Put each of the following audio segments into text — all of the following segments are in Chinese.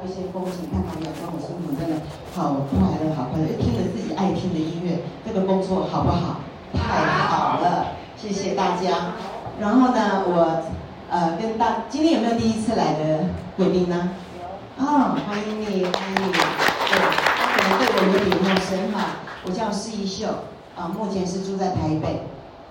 一些风景，看到没有跟我心情真的好快乐，好快乐，听着自己爱听的音乐，这个工作好不好？太好了，谢谢大家。然后呢，我呃跟大今天有没有第一次来的贵宾呢？啊、哦，欢迎你，欢迎你。对，他可能对我有点陌生哈。我叫施一秀，啊，目前是住在台北。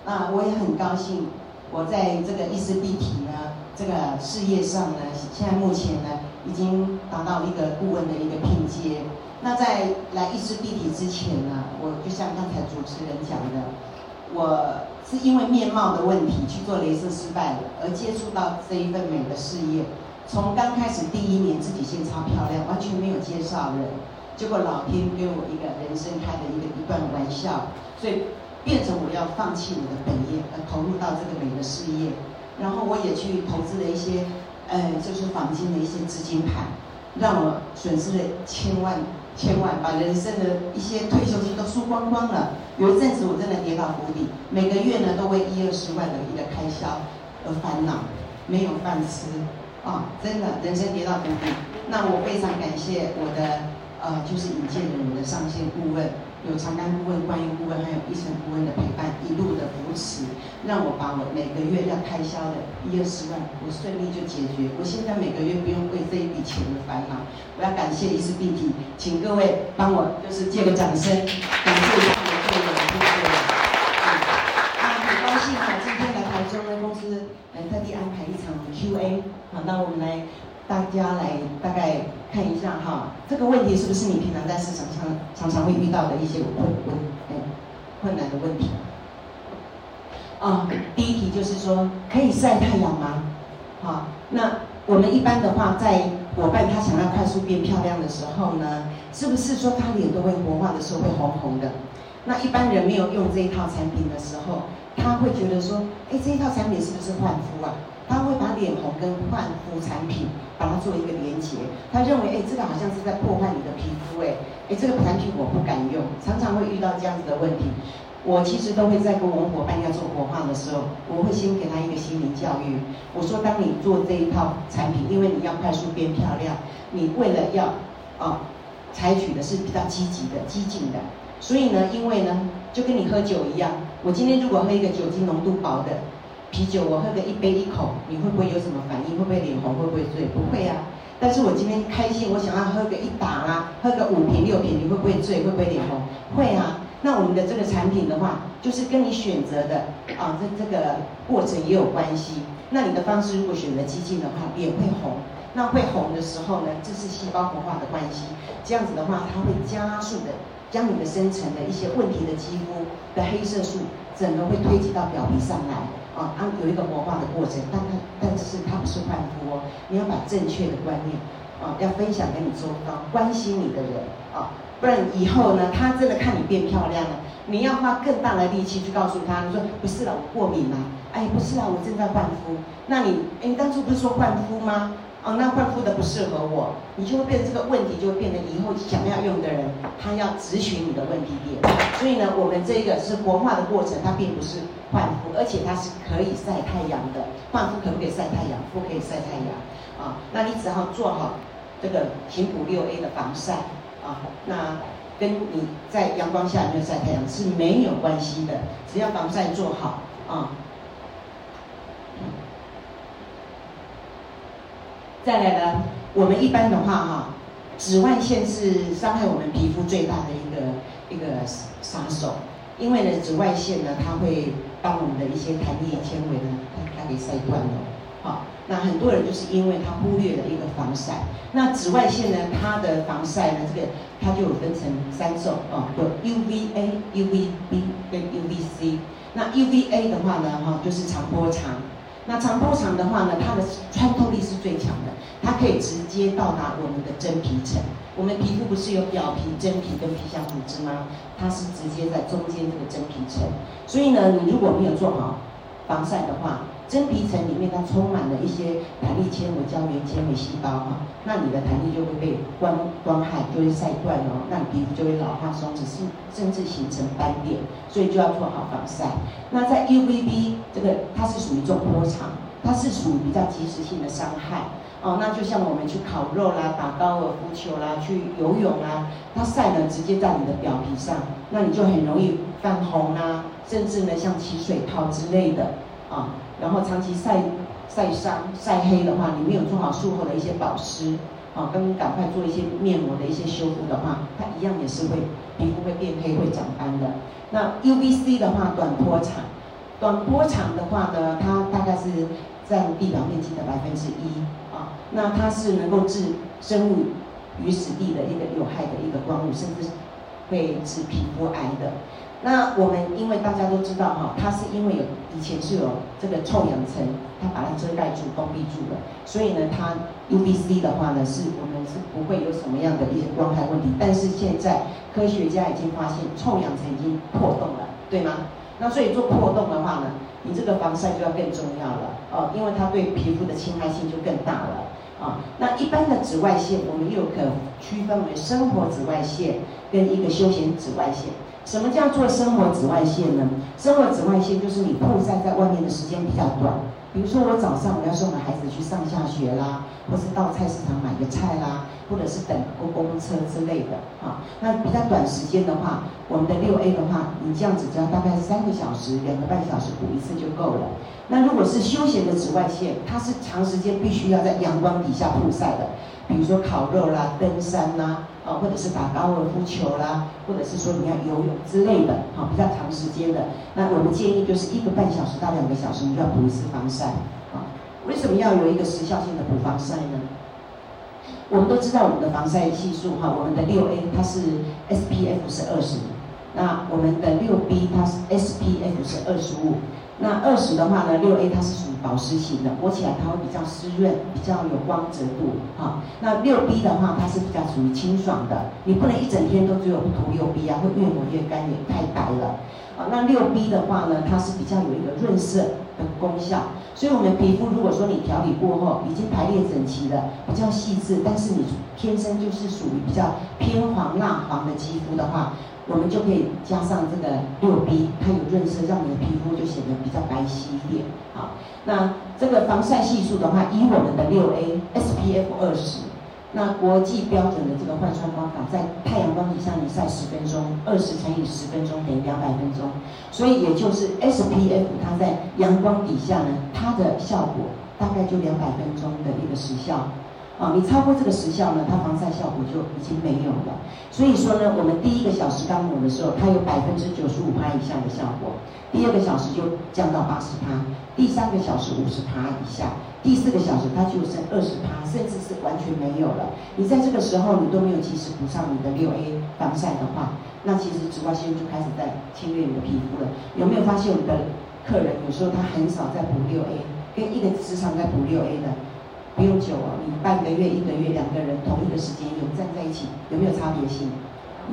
那我也很高兴，我在这个意思必提呢，这个事业上呢，现在目前呢。已经达到一个顾问的一个拼接。那在来意思必提之前呢，我就像刚才主持人讲的，我是因为面貌的问题去做镭射失败了，而接触到这一份美的事业。从刚开始第一年自己先超漂亮，完全没有介绍人，结果老天给我一个人生开的一个一段玩笑，所以变成我要放弃我的本业，而投入到这个美的事业。然后我也去投资了一些。呃，就是坊间的一些资金盘，让我损失了千万千万，把人生的一些退休金都输光光了。有一阵子我真的跌到谷底，每个月呢都为一二十万的一个开销而烦恼，没有饭吃啊，真的人生跌到谷底。那我非常感谢我的呃，就是引荐的人的上线顾问。有长单顾问、观音顾问，还有一生顾问的陪伴，一路的扶持，让我把我每个月要开销的一二十万，我顺利就解决。我现在每个月不用为这一笔钱的烦恼。我要感谢意思必提，请各位帮我就是借个掌声，感谢一下我的会员，谢谢。啊，很高兴哈，今天来台中的公司，嗯，特地安排一场 Q&A，好，那我们来。大家来大概看一下哈，这个问题是不是你平常在市场上常常会遇到的一些困困哎困难的问题？啊，第一题就是说可以晒太阳吗？好，那我们一般的话，在伙伴他想要快速变漂亮的时候呢，是不是说他脸都会活化的时候会红红的？那一般人没有用这一套产品的时候，他会觉得说，哎，这一套产品是不是换肤啊？他会把脸红跟换肤产品把它做一个连结，他认为，哎，这个好像是在破坏你的皮肤，哎，哎，这个产品我不敢用，常常会遇到这样子的问题。我其实都会在跟我们伙伴要做活化的时候，我会先给他一个心灵教育。我说，当你做这一套产品，因为你要快速变漂亮，你为了要啊，采取的是比较积极的、激进的，所以呢，因为呢，就跟你喝酒一样，我今天如果喝一个酒精浓度薄的。啤酒，我喝个一杯一口，你会不会有什么反应？会不会脸红？会不会醉？不会啊。但是我今天开心，我想要喝个一打啊，喝个五瓶六瓶，你会不会醉？会不会脸红？会啊。那我们的这个产品的话，就是跟你选择的啊，这这个过程也有关系。那你的方式如果选择激进的话，脸会红。那会红的时候呢，这是细胞活化的关系。这样子的话，它会加速的将你的深层的一些问题的肌肤的黑色素，整个会推挤到表皮上来。啊，它有一个活化的过程，但它但是它不是换肤哦，你要把正确的观念啊，要分享给你周遭关心你的人啊，不然以后呢，他真的看你变漂亮了，你要花更大的力气去告诉他，你说不是啦，我过敏啦，哎，不是啦，我正在换肤，那你，哎，你当初不是说换肤吗？哦，那换肤的不适合我，你就会变这个问题，就会变成以后想要用的人，他要咨询你的问题点。所以呢，我们这个是活化的过程，它并不是换肤，而且它是可以晒太阳的。换肤可不可以晒太阳？不可以晒太阳。啊，那你只要做好这个频谱六 A 的防晒啊，那跟你在阳光下有没有晒太阳是没有关系的，只要防晒做好啊。再来呢，我们一般的话哈，紫外线是伤害我们皮肤最大的一个一个杀手，因为呢，紫外线呢，它会把我们的一些弹力纤维呢，它它给晒断了。好，那很多人就是因为他忽略了一个防晒。那紫外线呢，它的防晒呢，这个它就有分成三种哦，有 UVA、UVB 跟 UVC。那 UVA 的话呢，哈，就是长波长。那长波长的话呢，它的穿透力是最强的，它可以直接到达我们的真皮层。我们皮肤不是有表皮、真皮跟皮下组织吗？它是直接在中间这个真皮层。所以呢，你如果没有做好防晒的话，真皮层里面它充满了一些弹力纤维、胶原纤维细胞哈，那你的弹力就会被光光害就会晒断哦，那你皮肤就会老化松弛，甚甚至形成斑点，所以就要做好防晒。那在 UVB 这个它是属于中波长，它是属于比较即时性的伤害哦，那就像我们去烤肉啦、打高尔夫球啦、去游泳啦，它晒呢直接在你的表皮上，那你就很容易泛红啊，甚至呢像起水泡之类的啊。然后长期晒晒伤、晒黑的话，你没有做好术后的一些保湿啊，跟赶快做一些面膜的一些修复的话，它一样也是会皮肤会变黑、会长斑的。那 UVC 的话，短波长，短波长的话呢，它大概是占地表面积的百分之一啊。那它是能够致生物与死地的一个有害的一个光物，甚至会致皮肤癌的。那我们因为大家都知道哈，它是因为有以前是有这个臭氧层，它把它遮盖住、封闭住了，所以呢，它 UVC 的话呢，是我们是不会有什么样的一些光害问题。但是现在科学家已经发现臭氧层已经破洞了，对吗？那所以做破洞的话呢，你这个防晒就要更重要了哦，因为它对皮肤的侵害性就更大了。啊，那一般的紫外线，我们又可区分为生活紫外线跟一个休闲紫外线。什么叫做生活紫外线呢？生活紫外线就是你曝晒在外面的时间比较短。比如说我早上我要送我孩子去上下学啦，或是到菜市场买个菜啦，或者是等公公车之类的啊。那比较短时间的话，我们的六 A 的话，你这样子只要大概三个小时、两个半小时补一次就够了。那如果是休闲的紫外线，它是长时间必须要在阳光底下曝晒的，比如说烤肉啦、登山啦。啊，或者是打高尔夫球啦，或者是说你要游泳之类的，好，比较长时间的，那我们建议就是一个半小时到两个小时，你就要补一次防晒。啊，为什么要有一个时效性的补防晒呢？我们都知道我们的防晒系数哈，我们的六 A 它是 SPF 是二十，那我们的六 B 它是 SPF 是二十五。那二十的话呢，六 A 它是属于保湿型的，摸起来它会比较湿润，比较有光泽度，啊。那六 B 的话，它是比较属于清爽的，你不能一整天都只有涂六 B 啊，会越抹越干，也太白了。啊，那六 B 的话呢，它是比较有一个润色的功效，所以我们皮肤如果说你调理过后已经排列整齐了，比较细致，但是你天生就是属于比较偏黄蜡黄的肌肤的话。我们就可以加上这个六 B，它有润色，让你的皮肤就显得比较白皙一点。好，那这个防晒系数的话，以我们的六 A SPF 二十，那国际标准的这个换算方法，在太阳光底下你晒十分钟，二十乘以十分钟等于两百分钟，所以也就是 SPF 它在阳光底下呢，它的效果大概就两百分钟的一个时效。啊，你超过这个时效呢，它防晒效果就已经没有了。所以说呢，我们第一个小时刚抹的时候，它有百分之九十五趴以下的效果；第二个小时就降到八十趴；第三个小时五十趴以下；第四个小时它就剩二十趴，甚至是完全没有了。你在这个时候你都没有及时补上你的六 A 防晒的话，那其实紫外线就开始在侵略你的皮肤了。有没有发现我们的客人有时候他很少在补六 A，跟一个时常在补六 A 的？不用久哦，你半个月、一个月，两个人同一个时间有站在一起，有没有差别性？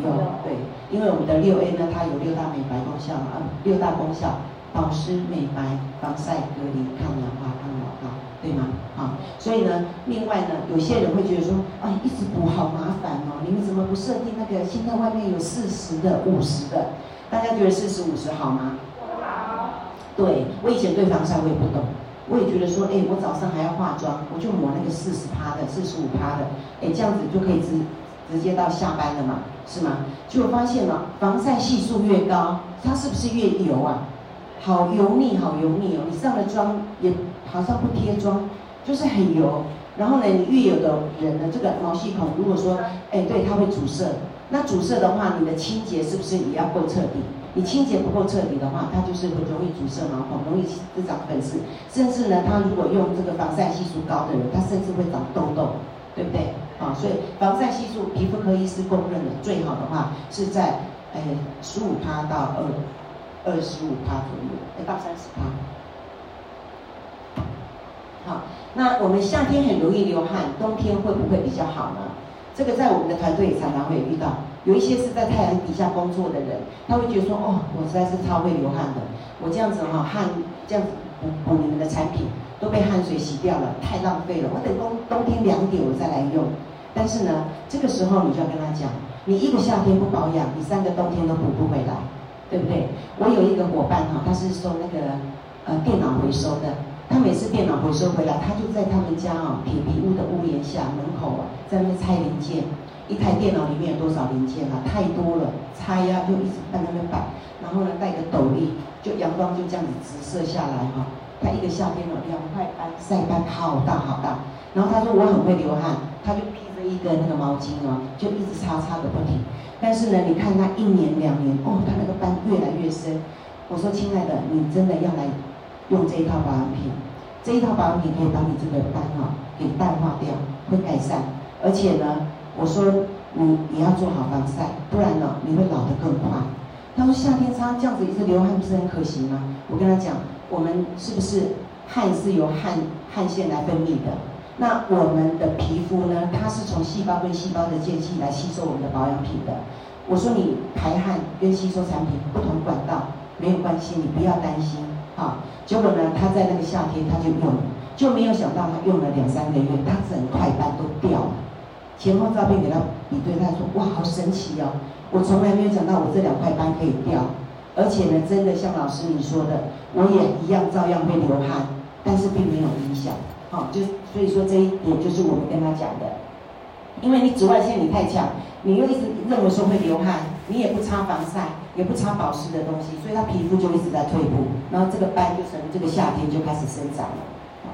有，对，因为我们的六 A 呢，它有六大美白功效啊，六大功效：保湿、美白、防晒、隔离、抗氧化、对吗？好，所以呢，另外呢，有些人会觉得说，啊，一直补好麻烦哦，你们怎么不设定那个？现在外面有四十的、五十的，大家觉得四十五十好吗？好。对，我以前对防晒我也不懂。我也觉得说，哎，我早上还要化妆，我就抹那个四十趴的、四十五趴的，哎，这样子就可以直直接到下班了嘛，是吗？结果发现了，防晒系数越高，它是不是越油啊？好油腻，好油腻哦！你上了妆也好像不贴妆，就是很油。然后呢，你越有的人呢，这个毛细孔如果说，哎，对，它会阻塞。那阻塞的话，你的清洁是不是也要够彻底？你清洁不够彻底的话，它就是会容易阻塞毛孔，容易滋长粉刺，甚至呢，它如果用这个防晒系数高的人，它甚至会长痘痘，对不对？啊，所以防晒系数，皮肤科医师公认的最好的话是在哎十五趴到二二十五趴左右，哎到三十趴。好，那我们夏天很容易流汗，冬天会不会比较好呢？这个在我们的团队常常会遇到。有一些是在太阳底下工作的人，他会觉得说：“哦，我实在是超会流汗的，我这样子哈汗这样子补补你们的产品都被汗水洗掉了，太浪费了。我等冬冬天凉点我再来用。但是呢，这个时候你就要跟他讲，你一个夏天不保养，你三个冬天都补不回来，对不对？我有一个伙伴哈，他是做那个呃电脑回收的，他每次电脑回收回来，他就在他们家啊铁皮屋的屋檐下门口啊，在那边拆零件。一台电脑里面有多少零件啊？太多了，拆呀、就一直在那边摆，然后呢带个斗笠，就阳光就这样子直射下来哈。他一个夏天哦，两块斑晒斑好大好大。然后他说我很会流汗，他就披着一个那个毛巾哦，就一直擦擦个不停。但是呢，你看他一年两年哦，他那个斑越来越深。我说亲爱的，你真的要来用这一套保养品，这一套保养品可以把你这个斑啊给淡化掉，会改善。而且呢，我说你你要做好防晒，不然呢你会老得更快。他说夏天擦这样子一直流汗不是很可惜吗？我跟他讲，我们是不是汗是由汗汗腺来分泌的？那我们的皮肤呢？它是从细胞跟细胞的间隙来吸收我们的保养品的。我说你排汗跟吸收产品不同管道没有关系，你不要担心啊。结果呢，他在那个夏天他就用，就没有想到他用了两三个月，他整块斑都掉了。前后照片给他比对，他说哇，好神奇哦！我从来没有想到我这两块斑可以掉，而且呢，真的像老师你说的，我也一样照样会流汗，但是并没有影响。好，就所以说这一点就是我们跟他讲的，因为你紫外线你太强，你又一直认为说会流汗，你也不擦防晒，也不擦保湿的东西，所以他皮肤就一直在退步，然后这个斑就从这个夏天就开始生长了。好，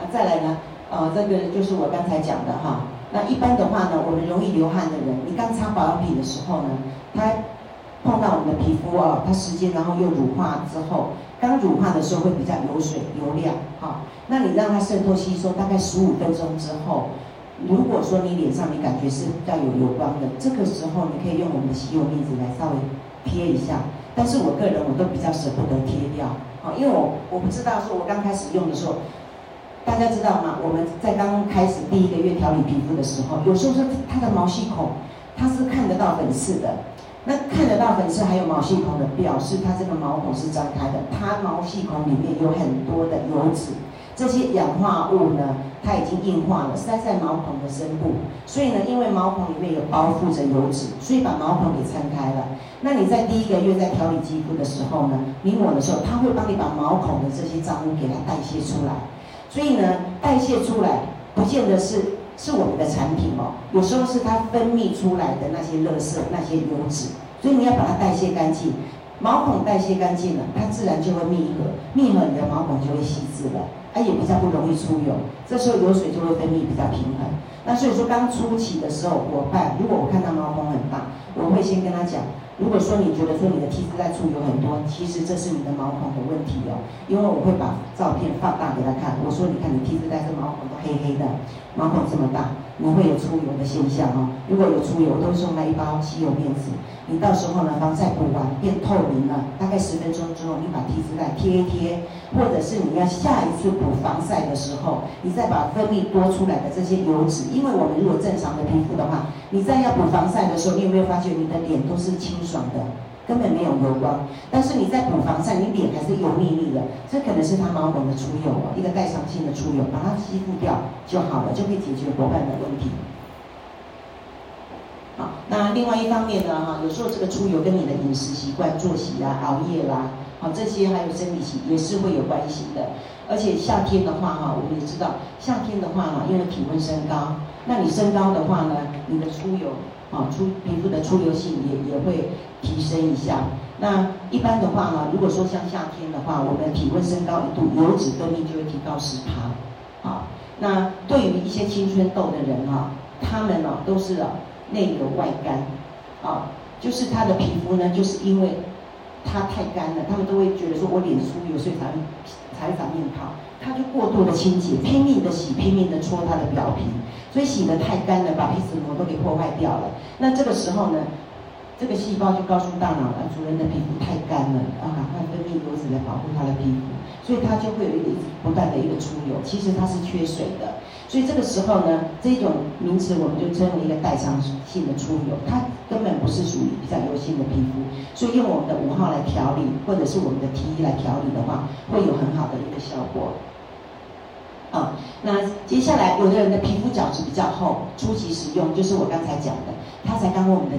那再来呢？呃，这个就是我刚才讲的哈。那一般的话呢，我们容易流汗的人，你刚擦保养品的时候呢，他碰到我们的皮肤啊，它时间然后又乳化之后。刚乳化的时候会比较油水油亮，好，那你让它渗透吸收大概十五分钟之后，如果说你脸上你感觉是带有油光的，这个时候你可以用我们的吸油面纸来稍微贴一下，但是我个人我都比较舍不得贴掉，好，因为我我不知道说我刚开始用的时候，大家知道吗？我们在刚开始第一个月调理皮肤的时候，有时候是它的毛细孔，它是看得到粉刺的。那看得到粉刺还有毛细孔的，表示它这个毛孔是张开的，它毛细孔里面有很多的油脂，这些氧化物呢，它已经硬化了，塞在毛孔的深部，所以呢，因为毛孔里面有包覆着油脂，所以把毛孔给撑开了。那你在第一个月在调理肌肤的时候呢，你抹的时候，它会帮你把毛孔的这些脏污给它代谢出来，所以呢，代谢出来不见得是。是我们的产品哦，有时候是它分泌出来的那些垃圾、那些油脂，所以你要把它代谢干净。毛孔代谢干净了，它自然就会密合，密合你的毛孔就会细致了，它也比较不容易出油。这时候油水就会分泌比较平衡。那所以说刚初期的时候，我伴，如果我看到毛孔很大，我会先跟他讲。如果说你觉得说你的 T 字带出油很多，其实这是你的毛孔的问题哦。因为我会把照片放大给他看，我说你看你 T 字带这毛孔都黑黑的，毛孔这么大，你会有出油的现象哦。如果有出油，我都送那一包吸油面纸，你到时候呢，防晒补完变透明了，大概十分钟之后，你把 T 字带贴一贴，或者是你要下一次补防晒的时候，你再把分泌多出来的这些油脂，因为我们如果正常的皮肤的话，你在要补防晒的时候，你有没有发觉你的脸都是清爽的，根本没有油光。但是你在补防晒，你脸还是油腻腻的，这可能是它毛孔的出油哦，一个代偿性的出油，把它吸附掉就好了，就可以解决伙伴的问题。好，那另外一方面呢，哈，有时候这个出油跟你的饮食习惯、作息啊、熬夜啦，好，这些还有生理期也是会有关系的。而且夏天的话，哈，我们也知道，夏天的话呢，因为体温升高，那你升高的话呢，你的出油。啊，出皮肤的出油性也也会提升一下。那一般的话呢，如果说像夏天的话，我们体温升高一度，油脂分泌就会提高十趴。啊，那对于一些青春痘的人啊，他们呢、啊、都是啊内油外干，啊，就是他的皮肤呢，就是因为他太干了，他们都会觉得说我脸出油，所以才才长面泡，他就过度的清洁，拼命的洗，拼命的搓他的表皮。所以洗得太干了，把皮脂膜都给破坏掉了。那这个时候呢，这个细胞就告诉大脑了，主人的皮肤太干了，啊，赶快分泌油脂来保护它的皮肤。所以它就会有一个不断的一个出油，其实它是缺水的。所以这个时候呢，这种名词我们就称为一个代偿性的出油，它根本不是属于比较油性的皮肤。所以用我们的五号来调理，或者是我们的 T 一来调理的话，会有很好的一个效果。啊、那接下来有的人的皮肤角质比较厚，初期使用就是我刚才讲的，他才刚我们的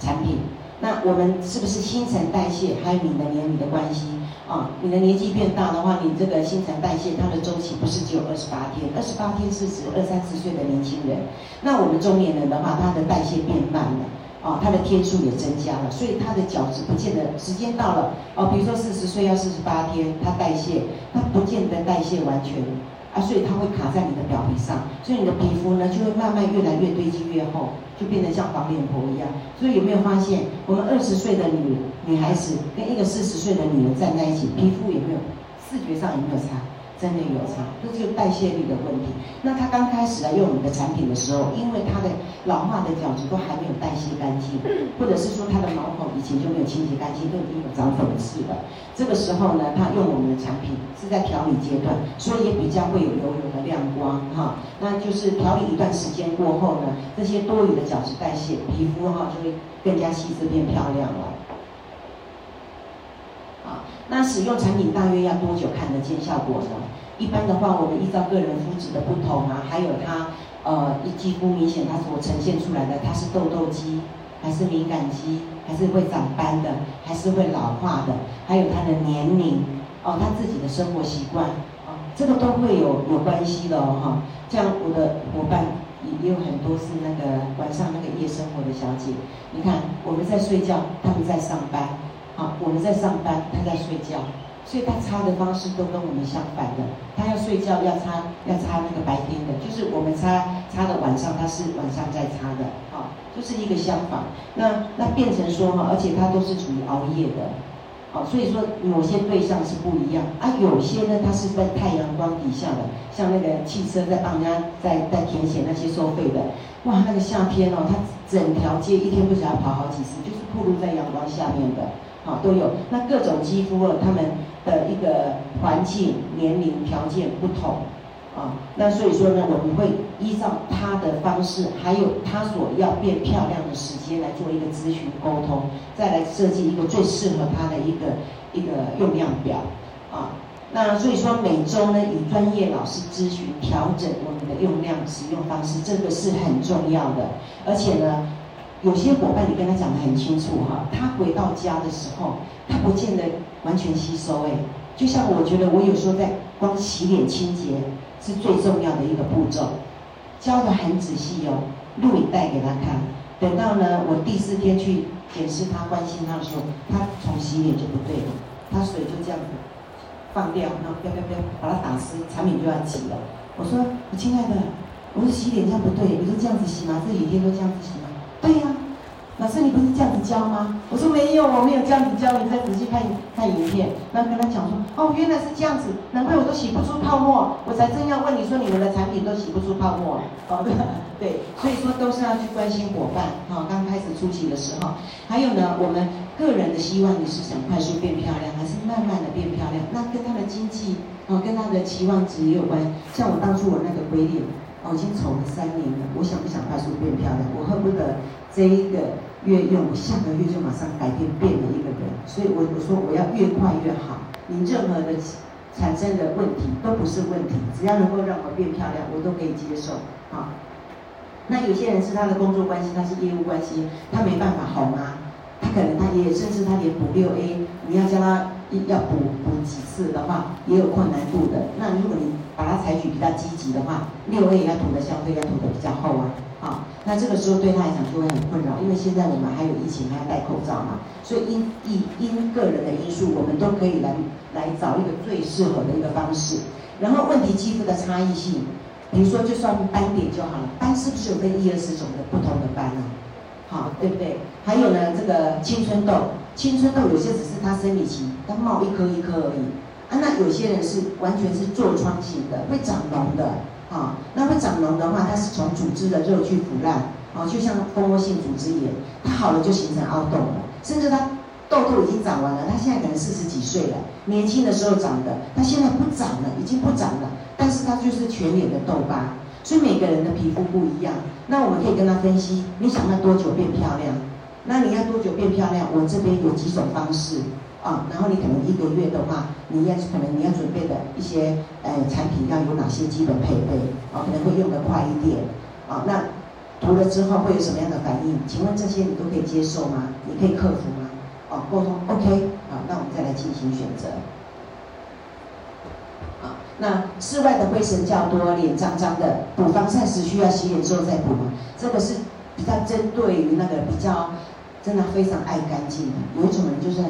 产品，那我们是不是新陈代谢还有你的年龄的关系啊？你的年纪变大的话，你这个新陈代谢它的周期不是只有二十八天，二十八天是指二三十岁的年轻人。那我们中年人的话，他的代谢变慢了啊，他的天数也增加了，所以他的角质不见得时间到了哦，比如说四十岁要四十八天，他代谢，他不见得代谢完全。啊，所以它会卡在你的表皮上，所以你的皮肤呢就会慢慢越来越堆积越厚，就变得像黄脸婆一样。所以有没有发现，我们二十岁的女女孩子跟一个四十岁的女人站在一起，皮肤有没有视觉上有没有差？真的有差，这就是代谢率的问题。那他刚开始来用我们的产品的时候，因为他的老化的角质都还没有代谢干净，或者是说他的毛孔以前就没有清洁干净，都已经有长粉刺了。这个时候呢，他用我们的产品是在调理阶段，所以也比较会有油油的亮光哈。那就是调理一段时间过后呢，这些多余的角质代谢，皮肤哈就会更加细致变漂亮了。那使用产品大约要多久看得见效果呢？一般的话，我们依照个人肤质的不同啊，还有它呃，肌肤明显它所呈现出来的，它是痘痘肌，还是敏感肌，还是会长斑的，还是会老化的，还有它的年龄哦，他自己的生活习惯啊，这个都会有有关系的哦哈。像我的伙伴也也有很多是那个晚上那个夜生活的小姐，你看我们在睡觉，他们在上班。好，我们在上班，他在睡觉，所以他擦的方式都跟我们相反的。他要睡觉要擦，要擦那个白天的，就是我们擦擦的晚上，他是晚上在擦的，啊，就是一个相反。那那变成说哈，而且他都是属于熬夜的，啊，所以说某些对象是不一样啊，有些呢他是在太阳光底下的，像那个汽车在帮人家在在填写那些收费的，哇，那个夏天哦，他整条街一天不晓得跑好几次，就是暴露在阳光下面的。好，都有。那各种肌肤啊，他们的一个环境、年龄条件不同，啊，那所以说呢，我们会依照他的方式，还有他所要变漂亮的时间来做一个咨询沟通，再来设计一个最适合他的一个一个用量表，啊，那所以说每周呢，与专业老师咨询调整我们的用量使用方式，这个是很重要的，而且呢。有些伙伴，你跟他讲得很清楚哈，他回到家的时候，他不见得完全吸收哎。就像我觉得，我有时候在光洗脸清洁是最重要的一个步骤，教的很仔细哦，录影带给他看。等到呢，我第四天去检视他、关心他的时候，他从洗脸就不对了，他水就这样子放掉，然后啪啪啪把它打湿，产品就要挤了。我说，我亲爱的，我说洗脸这样不对，你说这样子洗吗？这几天都这样子洗吗？对呀、老师，你不是这样子教吗？我说没有，我没有这样子教，你再仔细看看影片。然后跟他讲说，哦，原来是这样子，难怪我都洗不出泡沫，我才正要问你说，你们的产品都洗不出泡沫。好的，对，所以说都是要去关心伙伴。哈，刚开始初期的时候，还有呢，我们个人的希望你是想快速变漂亮，还是慢慢的变漂亮？那跟他的经济，哦，跟他的期望值也有关。像我当初我那个规律。我已经丑了三年了，我想不想快速变漂亮？我恨不得这一个月用，下个月就马上改变，变了一个人。所以我我说我要越快越好。你任何的产生的问题都不是问题，只要能够让我变漂亮，我都可以接受。好，那有些人是他的工作关系，他是业务关系，他没办法好吗。他可能他也甚至他连补六 A，你要叫他要补补几次的话，也有困难度的。那如果你把它采取比较积极的话，六 A 要涂的相对要涂的比较厚啊，好，那这个时候对他来讲就会很困扰，因为现在我们还有疫情，还要戴口罩嘛，所以因因因个人的因素，我们都可以来来找一个最适合的一个方式。然后问题肌肤的差异性，比如说就算斑点就好了，斑是不是有分一二十种的不同的斑呢？好，对不对？还有呢，这个青春痘，青春痘有些只是它生理期，它冒一颗一颗而已。啊，那有些人是完全是痤疮型的，会长脓的，啊，那会长脓的话，它是从组织的肉去腐烂，啊，就像蜂窝性组织炎，它好了就形成凹洞了，甚至它痘痘已经长完了，它现在可能四十几岁了，年轻的时候长的，它现在不长了，已经不长了，但是它就是全脸的痘疤，所以每个人的皮肤不一样，那我们可以跟他分析，你想要多久变漂亮？那你要多久变漂亮？我这边有几种方式。啊，然后你可能一个月的话，你要可能你要准备的一些呃产品要有哪些基本配备啊，可能会用得快一点啊。那涂了之后会有什么样的反应？请问这些你都可以接受吗？你可以克服吗？哦，沟通 OK，好，那我们再来进行选择。好，那室外的灰尘较多，脸脏脏的，补防晒时需要洗脸之后再补吗？这个是比较针对于那个比较真的非常爱干净的，有一种人就是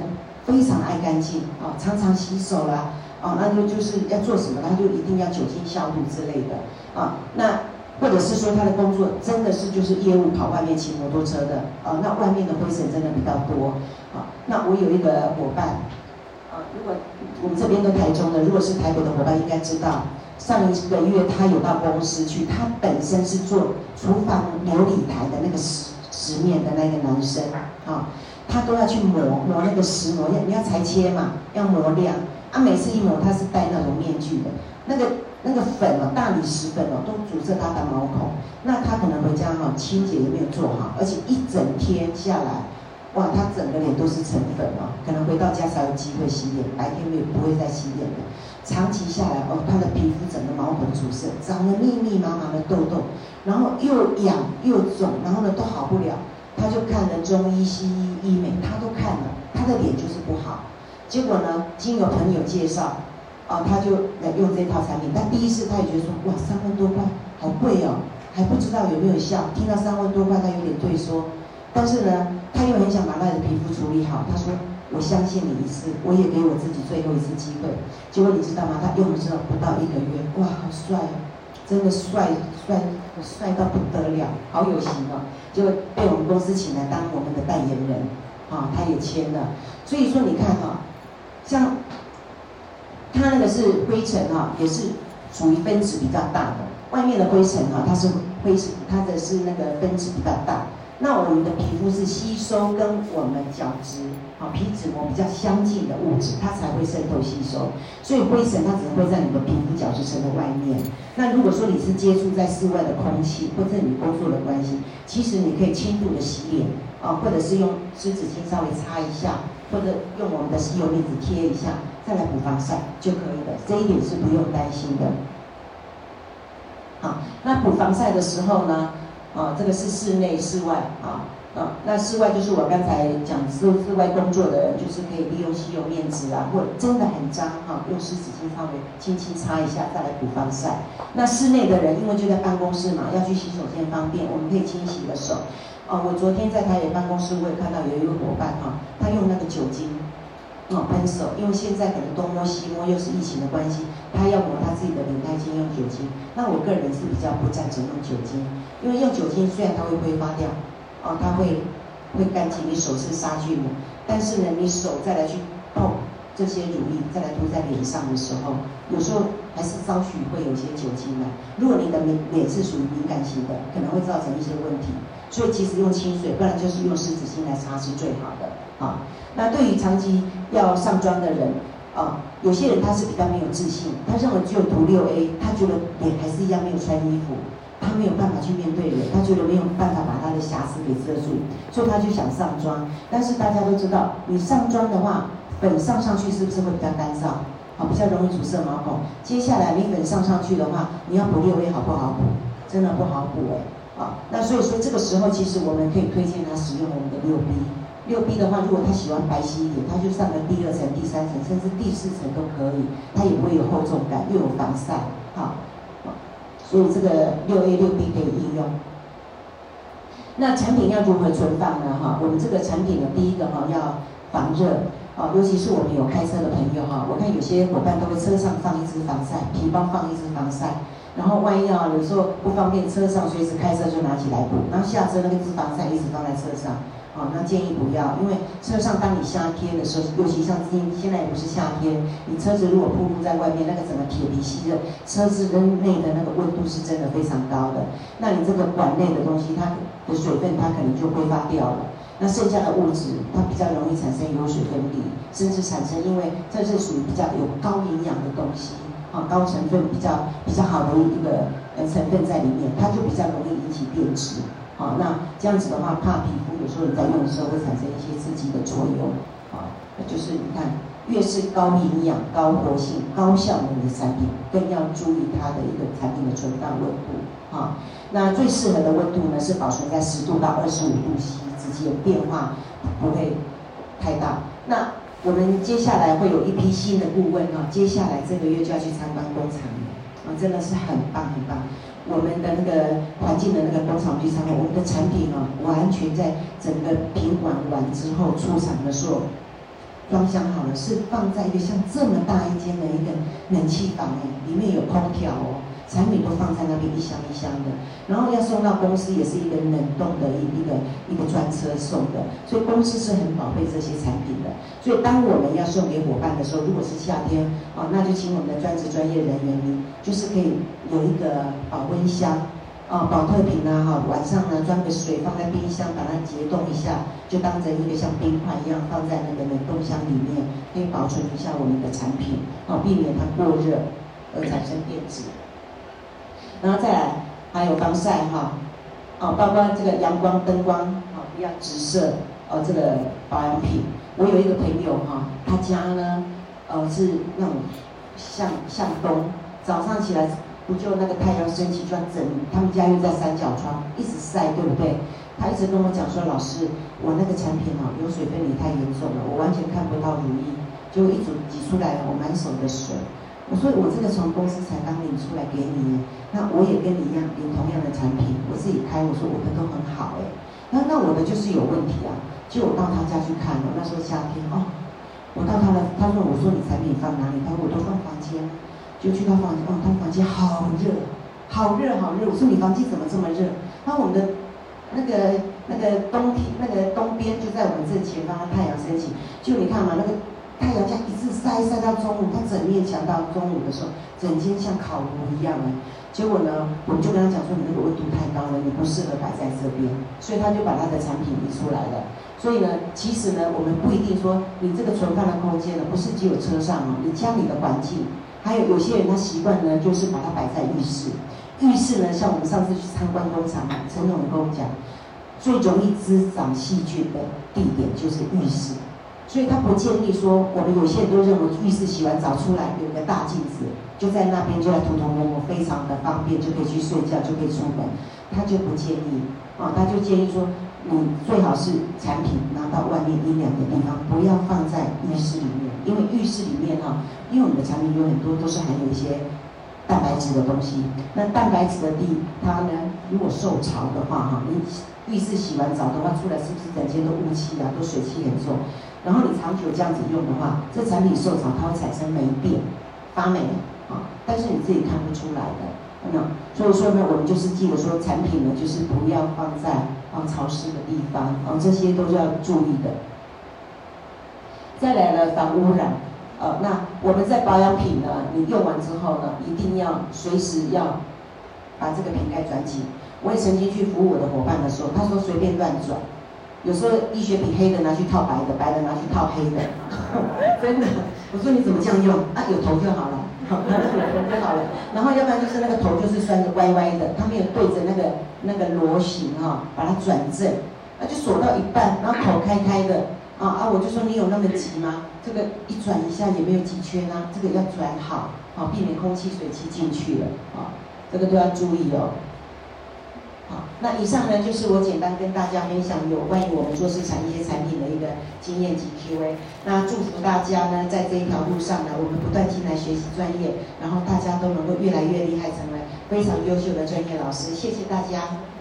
非常爱干净啊，常常洗手啦，啊，那就就是要做什么，他就一定要酒精消毒之类的啊，那。或者是说他的工作真的是就是业务跑外面骑摩托车的啊，那外面的灰尘真的比较多啊。那我有一个伙伴啊，如果我们这边的台中的，如果是台北的伙伴应该知道，上一个月他有到公司去，他本身是做厨房流理台的那个石石面的那个男生啊，他都要去磨磨那个石磨，要你要裁切嘛，要磨亮啊，每次一磨他是戴那种面具的，那个。那个粉哦，大理石粉哦，都阻塞他的毛孔。那他可能回家哈，清洁也没有做好，而且一整天下来，哇，他整个脸都是成粉哦。可能回到家才有机会洗脸，白天没有不会再洗脸的。长期下来哦，他的皮肤整个毛孔阻塞，长了密密麻麻的痘痘，然后又痒又肿，然后呢都好不了。他就看了中医、西医、医美，他都看了，他的脸就是不好。结果呢，经由朋友介绍。哦，他就来用这套产品，但第一次他也觉得说，哇，三万多块，好贵哦，还不知道有没有效。听到三万多块，他有点退缩，但是呢，他又很想把他的皮肤处理好。他说，我相信你一次，我也给我自己最后一次机会。结果你知道吗？他用了之后不到一个月，哇，好帅哦，真的帅帅帅到不得了，好有型哦，就被我们公司请来当我们的代言人，啊，他也签了。所以说你看哈，像。他那个是灰尘哈，也是属于分子比较大的。外面的灰尘哈，它是灰尘，它的是那个分子比较大。那我们的皮肤是吸收跟我们角质啊皮脂膜比较相近的物质，它才会渗透吸收。所以灰尘它只会在你的皮肤角质层的外面。那如果说你是接触在室外的空气，或者你工作的关系，其实你可以轻度的洗脸啊，或者是用湿纸巾稍微擦一下，或者用我们的吸油面纸贴一下。再来补防晒就可以了，这一点是不用担心的。好，那补防晒的时候呢，啊，这个是室内、室外啊，啊，那室外就是我刚才讲，室室外工作的人就是可以利用吸油面纸啊，或真的很脏哈，用湿纸巾稍微轻轻擦一下，再来补防晒。那室内的人因为就在办公室嘛，要去洗手间方便，我们可以清洗的手。啊，我昨天在台北办公室，我也看到有一个伙伴哈，他用那个酒精。哦，喷手，因为现在可能东摸西摸，又是疫情的关系，他要抹他自己的领带巾用酒精。那我个人是比较不赞成用酒精，因为用酒精虽然它会挥发掉，哦，它会会干净，你手是杀菌的，但是呢，你手再来去碰这些乳液，再来涂在脸上的时候，有时候还是稍许会有一些酒精的。如果你的脸脸是属于敏感型的，可能会造成一些问题。所以其实用清水，不然就是用湿纸巾来擦是最好的啊。那对于长期要上妆的人，啊，有些人他是比较没有自信，他认为只有涂六 A，他觉得脸还是一样没有穿衣服，他没有办法去面对脸，他觉得没有办法把他的瑕疵给遮住，所以他就想上妆。但是大家都知道，你上妆的话，粉上上去是不是会比较干燥？啊，比较容易阻塞毛孔。接下来你粉上上去的话，你要补六 A 好不好补？真的不好补哎。啊，那所以说这个时候其实我们可以推荐他使用我们的六 B。六 B 的话，如果他喜欢白皙一点，他就上个第二层、第三层，甚至第四层都可以，他也不会有厚重感，又有防晒，哈，所以这个六 A 六 B 可以应用。那产品要如何存放呢？哈，我们这个产品的第一个哈要防热，啊，尤其是我们有开车的朋友哈，我看有些伙伴都会车上放一支防晒，皮包放一支防晒，然后万一啊有时候不方便，车上随时开车就拿起来补，然后下车那个支防晒一直放在车上。哦，那建议不要，因为车上当你夏天的时候，尤其像今现在也不是夏天，你车子如果暴露在外面，那个整个铁皮吸热，车子跟内的那个温度是真的非常高的。那你这个管内的东西，它的水分它可能就挥发掉了，那剩下的物质它比较容易产生油水分离，甚至产生，因为这是属于比较有高营养的东西，啊，高成分比较比较好的一个呃成分在里面，它就比较容易引起变质。好，那这样子的话，怕皮肤有时候你在用的时候会产生一些刺激的作用。好，就是你看，越是高营养、高活性、高效能的产品，更要注意它的一个产品的存放温度。啊，那最适合的温度呢是保存在十度到二十五度 C 之间，变化不会太大。那我们接下来会有一批新的顾问哈，接下来这个月就要去参观工厂了，啊，真的是很棒很棒。我们的那个环境的那个工厂去参观，我们的产品啊，完全在整个品管完之后出厂的时候。装箱好了，是放在一个像这么大一间的一个冷气房哎，里面有空调哦，产品都放在那边一箱一箱的，然后要送到公司也是一个冷冻的一一个一个专车送的，所以公司是很宝贝这些产品的。所以当我们要送给伙伴的时候，如果是夏天哦，那就请我们的专职专业人员，你就是可以有一个保温箱。啊，保特瓶啊，哈，晚上呢装个水放在冰箱，把它解冻一下，就当成一个像冰块一样放在那个冷冻箱里面，可以保存一下我们的产品，啊，避免它过热而产生变质。然后再来还有防晒哈，哦，包括这个阳光灯光啊，不要直射，哦，这个保养品。我有一个朋友哈，他家呢，呃，是那种向向东，早上起来。不就那个太阳升起，就整他们家又在三角窗，一直晒，对不对？他一直跟我讲说，老师，我那个产品哦，有水分离太严重了，我完全看不到乳液，就一组挤出来，我满手的水。我说我这个从公司才刚领出来给你，那我也跟你一样领同样的产品，我自己开，我说我的都很好哎，那那我的就是有问题啊。就我到他家去看了，那时候夏天哦，我到他的，他说我说你产品放哪里？他说我都放房间。就去他房间，哦，他房间好热，好热，好热。我说你房间怎么这么热？那我们的那个那个冬天那个东边就在我们正前方，太阳升起，就你看嘛，那个太阳这样一直晒晒到中午，它整面墙到中午的时候，整间像烤炉一样的。结果呢，我就跟他讲说，你那个温度太高了，你不适合摆在这边，所以他就把他的产品移出来了。所以呢，其实呢，我们不一定说你这个存放的空间呢，不是只有车上哦，你家里的环境。还有有些人他习惯呢，就是把它摆在浴室。浴室呢，像我们上次去参观工厂，陈总跟我讲，最容易滋长细菌的地点就是浴室。所以他不建议说，我们有些人都认为浴室洗完澡出来有个大镜子，就在那边就在涂涂抹抹，非常的方便，就可以去睡觉，就可以出门。他就不建议啊，他就建议说。你最好是产品拿到外面阴凉的地方，不要放在浴室里面，因为浴室里面哈，因为我们的产品有很多都是含有一些蛋白质的东西。那蛋白质的地，它呢，如果受潮的话哈，你浴室洗完澡的话出来，是不是整间都雾气啊，都水气很重？然后你长久这样子用的话，这产品受潮它会产生霉变、发霉啊，但是你自己看不出来的。那所以说呢，我们就是记得说，产品呢就是不要放在啊潮湿的地方啊，这些都是要注意的。再来呢，防污染，呃，那我们在保养品呢，你用完之后呢，一定要随时要把这个瓶盖转紧。我也曾经去服务我的伙伴的时候，他说随便乱转，有时候医学品黑的拿去套白的，白的拿去套黑的，真的。我说你怎么这样用？啊，有头就好了。就好了。然后要不然就是那个头就是拴着歪歪的，它没有对着那个那个螺形哈、哦，把它转正，那就锁到一半，然后口开开的啊啊！我就说你有那么急吗？这个一转一下也没有几圈啊，这个要转好，好避免空气水汽进去了啊，这个都要注意哦。那以上呢就是我简单跟大家分享有关于我们做市场一些产品的一个经验及 Q&A。那祝福大家呢，在这一条路上呢，我们不断进来学习专业，然后大家都能够越来越厉害，成为非常优秀的专业老师。谢谢大家。